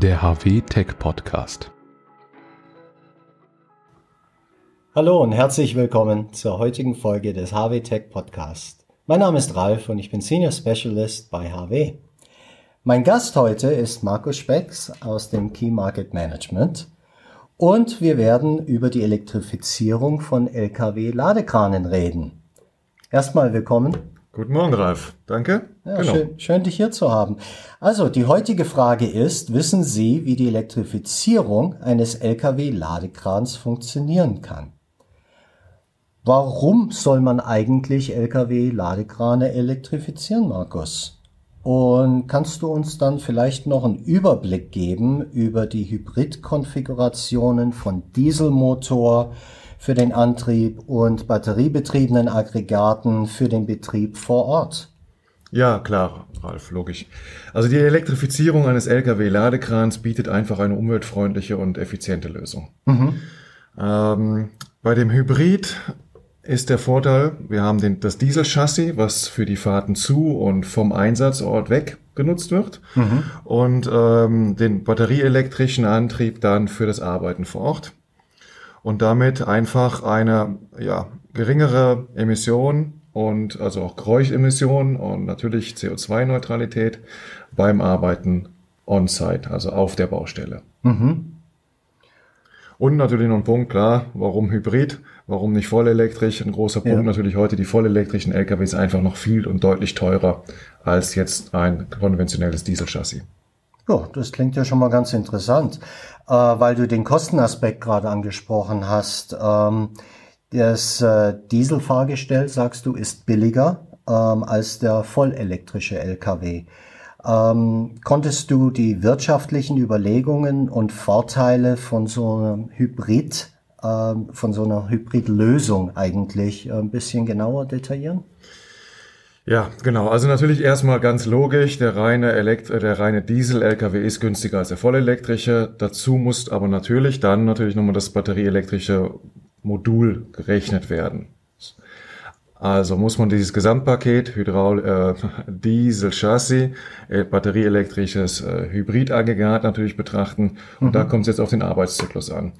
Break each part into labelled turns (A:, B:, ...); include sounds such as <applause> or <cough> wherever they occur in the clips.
A: der HW Tech Podcast.
B: Hallo und herzlich willkommen zur heutigen Folge des HW Tech Podcast. Mein Name ist Ralf und ich bin Senior Specialist bei HW. Mein Gast heute ist Markus Specks aus dem Key Market Management und wir werden über die Elektrifizierung von Lkw-Ladekranen reden. Erstmal willkommen.
C: Guten Morgen, Ralf. Danke.
B: Ja, genau. schön, schön, dich hier zu haben. Also, die heutige Frage ist, wissen Sie, wie die Elektrifizierung eines Lkw-Ladekrans funktionieren kann? Warum soll man eigentlich Lkw-Ladekrane elektrifizieren, Markus? Und kannst du uns dann vielleicht noch einen Überblick geben über die Hybridkonfigurationen von Dieselmotor für den Antrieb und batteriebetriebenen Aggregaten für den Betrieb vor Ort?
C: Ja, klar, Ralf, logisch. Also die Elektrifizierung eines Lkw-Ladekrans bietet einfach eine umweltfreundliche und effiziente Lösung. Mhm. Ähm, bei dem Hybrid ist der Vorteil, wir haben den, das Dieselchassis, was für die Fahrten zu und vom Einsatzort weg genutzt wird mhm. und ähm, den batterieelektrischen Antrieb dann für das Arbeiten vor Ort und damit einfach eine ja, geringere Emission und also auch Geräuschemissionen und natürlich CO2-Neutralität beim Arbeiten on-site, also auf der Baustelle. Mhm. Und natürlich noch ein Punkt, klar, warum Hybrid, warum nicht vollelektrisch? Ein großer Punkt ja. natürlich heute, die vollelektrischen LKWs einfach noch viel und deutlich teurer als jetzt ein konventionelles Dieselchassis.
B: Ja, das klingt ja schon mal ganz interessant, äh, weil du den Kostenaspekt gerade angesprochen hast. Ähm, das äh, Dieselfahrgestell, sagst du, ist billiger ähm, als der vollelektrische LKW. Ähm, konntest du die wirtschaftlichen Überlegungen und Vorteile von so einem Hybrid, ähm, von so einer Hybridlösung eigentlich ein bisschen genauer detaillieren?
C: Ja, genau. Also natürlich erstmal ganz logisch, der reine, Elekt der reine Diesel-LKW ist günstiger als der vollelektrische. Dazu muss aber natürlich dann natürlich nochmal das batterieelektrische Modul gerechnet werden. Also muss man dieses Gesamtpaket Hydraul, äh, <laughs> Diesel, Chassis, äh, batterieelektrisches äh, Hybridaggregat natürlich betrachten. Und mhm. da kommt es jetzt auf den Arbeitszyklus an.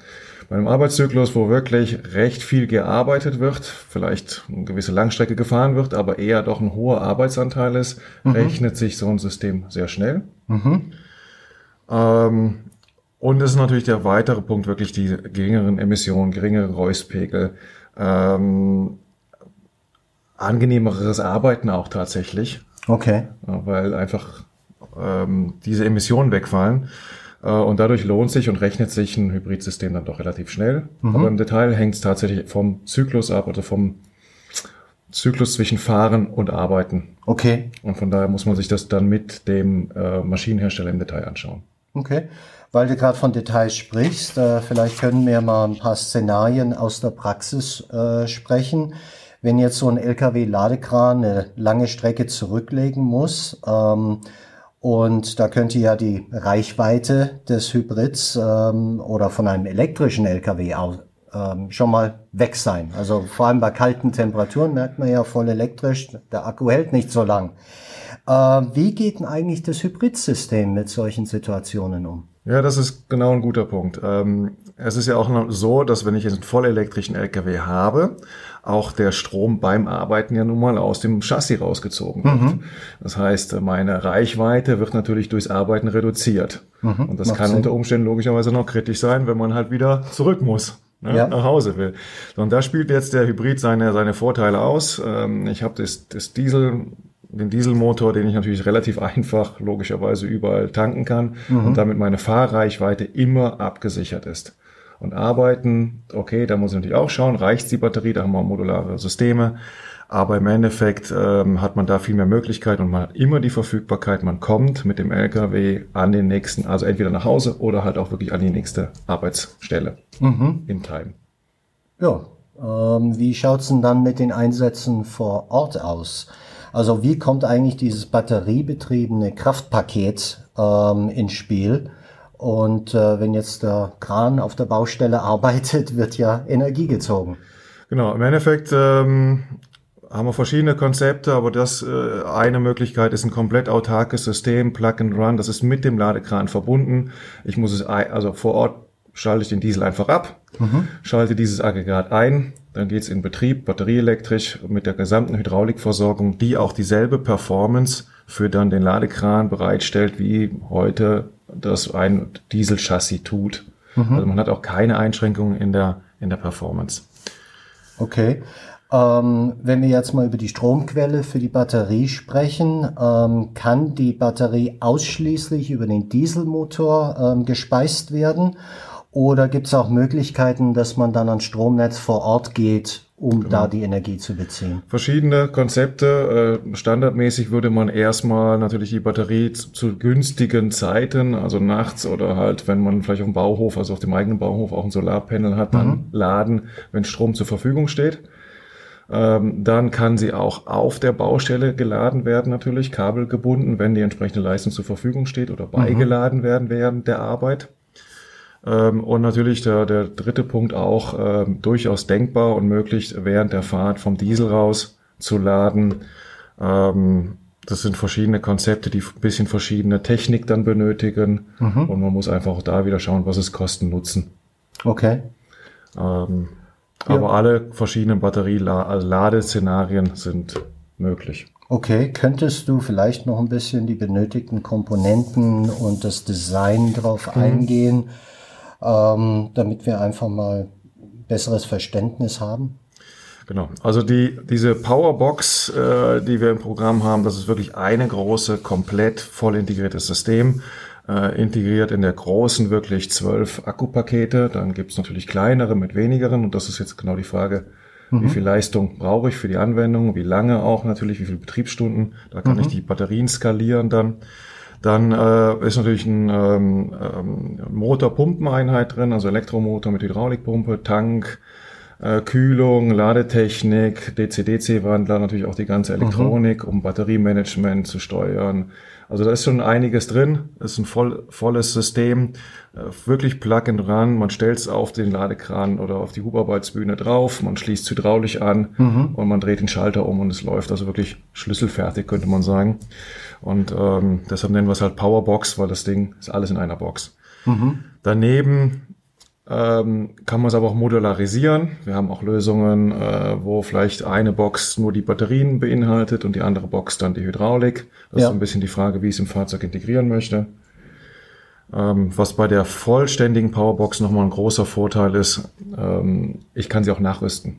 C: Bei einem Arbeitszyklus, wo wirklich recht viel gearbeitet wird, vielleicht eine gewisse Langstrecke gefahren wird, aber eher doch ein hoher Arbeitsanteil ist, mhm. rechnet sich so ein System sehr schnell. Mhm. Ähm, und es ist natürlich der weitere Punkt, wirklich die geringeren Emissionen, geringere Reuspegel. Ähm, angenehmeres Arbeiten auch tatsächlich.
B: Okay.
C: Weil einfach ähm, diese Emissionen wegfallen. Äh, und dadurch lohnt sich und rechnet sich ein Hybridsystem dann doch relativ schnell. Mhm. Aber im Detail hängt es tatsächlich vom Zyklus ab oder vom Zyklus zwischen Fahren und Arbeiten.
B: Okay.
C: Und von daher muss man sich das dann mit dem äh, Maschinenhersteller im Detail anschauen.
B: Okay. Weil du gerade von Details sprichst, äh, vielleicht können wir mal ein paar Szenarien aus der Praxis äh, sprechen. Wenn jetzt so ein LKW-Ladekran eine lange Strecke zurücklegen muss, ähm, und da könnte ja die Reichweite des Hybrids ähm, oder von einem elektrischen LKW auch, ähm, schon mal weg sein. Also vor allem bei kalten Temperaturen merkt man ja voll elektrisch, der Akku hält nicht so lang. Äh, wie geht denn eigentlich das Hybridsystem mit solchen Situationen um?
C: Ja, das ist genau ein guter Punkt. Ähm, es ist ja auch so, dass wenn ich einen vollelektrischen LKW habe, auch der Strom beim Arbeiten ja nun mal aus dem Chassis rausgezogen wird. Mhm. Das heißt, meine Reichweite wird natürlich durchs Arbeiten reduziert. Mhm. Und das Macht kann Sinn. unter Umständen logischerweise noch kritisch sein, wenn man halt wieder zurück muss. Ne, ja. nach Hause will. Und da spielt jetzt der Hybrid seine, seine Vorteile aus. Ähm, ich habe das, das Diesel den Dieselmotor, den ich natürlich relativ einfach logischerweise überall tanken kann mhm. und damit meine Fahrreichweite immer abgesichert ist. Und arbeiten, okay, da muss ich natürlich auch schauen, reicht die Batterie, da haben wir modulare Systeme. Aber im Endeffekt ähm, hat man da viel mehr Möglichkeiten und man hat immer die Verfügbarkeit, man kommt mit dem LKW an den nächsten, also entweder nach Hause oder halt auch wirklich an die nächste Arbeitsstelle mhm. in Time.
B: Ja, ähm, wie schaut's denn dann mit den Einsätzen vor Ort aus? Also wie kommt eigentlich dieses batteriebetriebene Kraftpaket ähm, ins Spiel? Und äh, wenn jetzt der Kran auf der Baustelle <laughs> arbeitet, wird ja Energie gezogen.
C: Genau, im Endeffekt ähm, haben wir verschiedene Konzepte, aber das äh, eine Möglichkeit ist ein komplett autarkes System, Plug and Run. Das ist mit dem Ladekran verbunden. Ich muss es also vor Ort schalte ich den Diesel einfach ab, mhm. schalte dieses Aggregat ein, dann geht es in Betrieb, batterieelektrisch mit der gesamten Hydraulikversorgung, die auch dieselbe Performance für dann den Ladekran bereitstellt, wie heute das ein Dieselchassis tut. Mhm. Also man hat auch keine Einschränkungen in der, in der Performance.
B: Okay. Ähm, wenn wir jetzt mal über die Stromquelle für die Batterie sprechen, ähm, kann die Batterie ausschließlich über den Dieselmotor ähm, gespeist werden oder gibt es auch Möglichkeiten, dass man dann ans Stromnetz vor Ort geht, um genau. da die Energie zu beziehen?
C: Verschiedene Konzepte. Äh, standardmäßig würde man erstmal natürlich die Batterie zu, günstigen Zeiten, also nachts oder halt, wenn man vielleicht auf dem Bauhof, also auf dem eigenen Bauhof auch ein Solarpanel hat, dann mhm. laden, wenn Strom zur Verfügung steht. Ähm, dann kann sie auch auf der Baustelle geladen werden, natürlich kabelgebunden, wenn die entsprechende Leistung zur Verfügung steht oder mhm. beigeladen werden während der Arbeit. Ähm, und natürlich der, der dritte Punkt auch ähm, durchaus denkbar und möglich, während der Fahrt vom Diesel raus zu laden. Ähm, das sind verschiedene Konzepte, die ein bisschen verschiedene Technik dann benötigen. Mhm. Und man muss einfach auch da wieder schauen, was es Kosten nutzen.
B: Okay.
C: Ähm, ja. Aber alle verschiedenen Batterie-Ladeszenarien sind möglich.
B: Okay, könntest du vielleicht noch ein bisschen die benötigten Komponenten und das Design drauf mhm. eingehen? Ähm, damit wir einfach mal besseres Verständnis haben?
C: Genau. Also die, diese Powerbox, äh, die wir im Programm haben, das ist wirklich eine große, komplett voll integriertes System. Äh, integriert in der großen wirklich zwölf Akkupakete. Dann gibt's natürlich kleinere mit wenigeren. Und das ist jetzt genau die Frage, mhm. wie viel Leistung brauche ich für die Anwendung, wie lange auch natürlich, wie viele Betriebsstunden. Da kann mhm. ich die Batterien skalieren dann. Dann äh, ist natürlich ein ähm, ähm, Motor-Pumpeneinheit drin, also Elektromotor mit Hydraulikpumpe, Tank, äh, Kühlung, Ladetechnik, DC-DC-Wandler, natürlich auch die ganze mhm. Elektronik, mhm. um Batteriemanagement zu steuern. Also da ist schon einiges drin. Das ist ein voll, volles System, äh, wirklich Plug and Run. Man stellt es auf den Ladekran oder auf die Hubarbeitsbühne drauf, man schließt hydraulisch an mhm. und man dreht den Schalter um und es läuft. Also wirklich schlüsselfertig, könnte man sagen. Und ähm, deshalb nennen wir es halt Powerbox, weil das Ding ist alles in einer Box. Mhm. Daneben ähm, kann man es aber auch modularisieren. Wir haben auch Lösungen, äh, wo vielleicht eine Box nur die Batterien beinhaltet und die andere Box dann die Hydraulik. Das ja. ist ein bisschen die Frage, wie ich es im Fahrzeug integrieren möchte. Ähm, was bei der vollständigen Powerbox nochmal ein großer Vorteil ist, ähm, ich kann sie auch nachrüsten.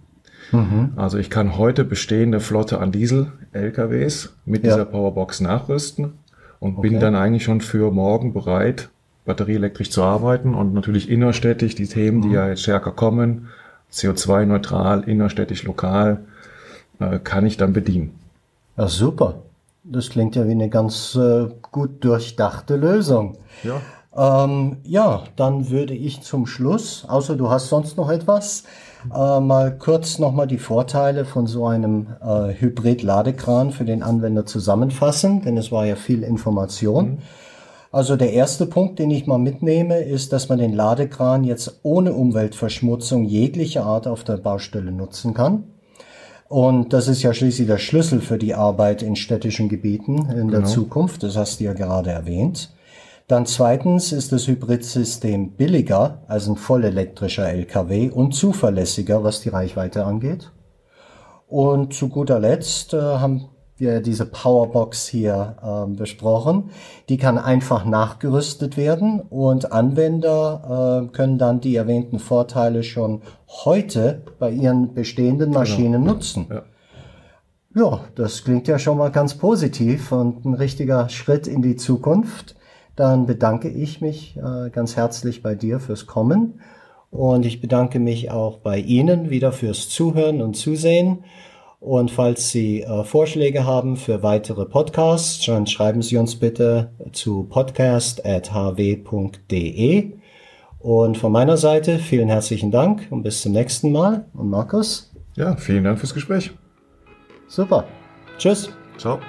C: Mhm. Also ich kann heute bestehende Flotte an Diesel-LKWs mit ja. dieser Powerbox nachrüsten und okay. bin dann eigentlich schon für morgen bereit, batterieelektrisch zu arbeiten und natürlich innerstädtisch die Themen, mhm. die ja jetzt stärker kommen, CO2-neutral, innerstädtisch, lokal, äh, kann ich dann bedienen.
B: Ja, super. Das klingt ja wie eine ganz äh, gut durchdachte Lösung.
C: Ja.
B: Ähm, ja, dann würde ich zum Schluss, außer du hast sonst noch etwas, äh, mal kurz nochmal die Vorteile von so einem äh, Hybrid-Ladekran für den Anwender zusammenfassen, denn es war ja viel Information. Mhm. Also der erste Punkt, den ich mal mitnehme, ist, dass man den Ladekran jetzt ohne Umweltverschmutzung jeglicher Art auf der Baustelle nutzen kann. Und das ist ja schließlich der Schlüssel für die Arbeit in städtischen Gebieten in genau. der Zukunft. Das hast du ja gerade erwähnt. Dann zweitens ist das Hybridsystem billiger als ein vollelektrischer LKW und zuverlässiger, was die Reichweite angeht. Und zu guter Letzt äh, haben diese Powerbox hier äh, besprochen. Die kann einfach nachgerüstet werden und Anwender äh, können dann die erwähnten Vorteile schon heute bei ihren bestehenden genau. Maschinen genau. nutzen. Ja. ja, das klingt ja schon mal ganz positiv und ein richtiger Schritt in die Zukunft dann bedanke ich mich äh, ganz herzlich bei dir fürs Kommen und ich bedanke mich auch bei Ihnen wieder fürs Zuhören und Zusehen. Und falls Sie äh, Vorschläge haben für weitere Podcasts, dann schreiben Sie uns bitte zu podcast.hw.de. Und von meiner Seite vielen herzlichen Dank und bis zum nächsten Mal. Und Markus?
C: Ja, vielen Dank fürs Gespräch.
B: Super. Tschüss.
C: Ciao.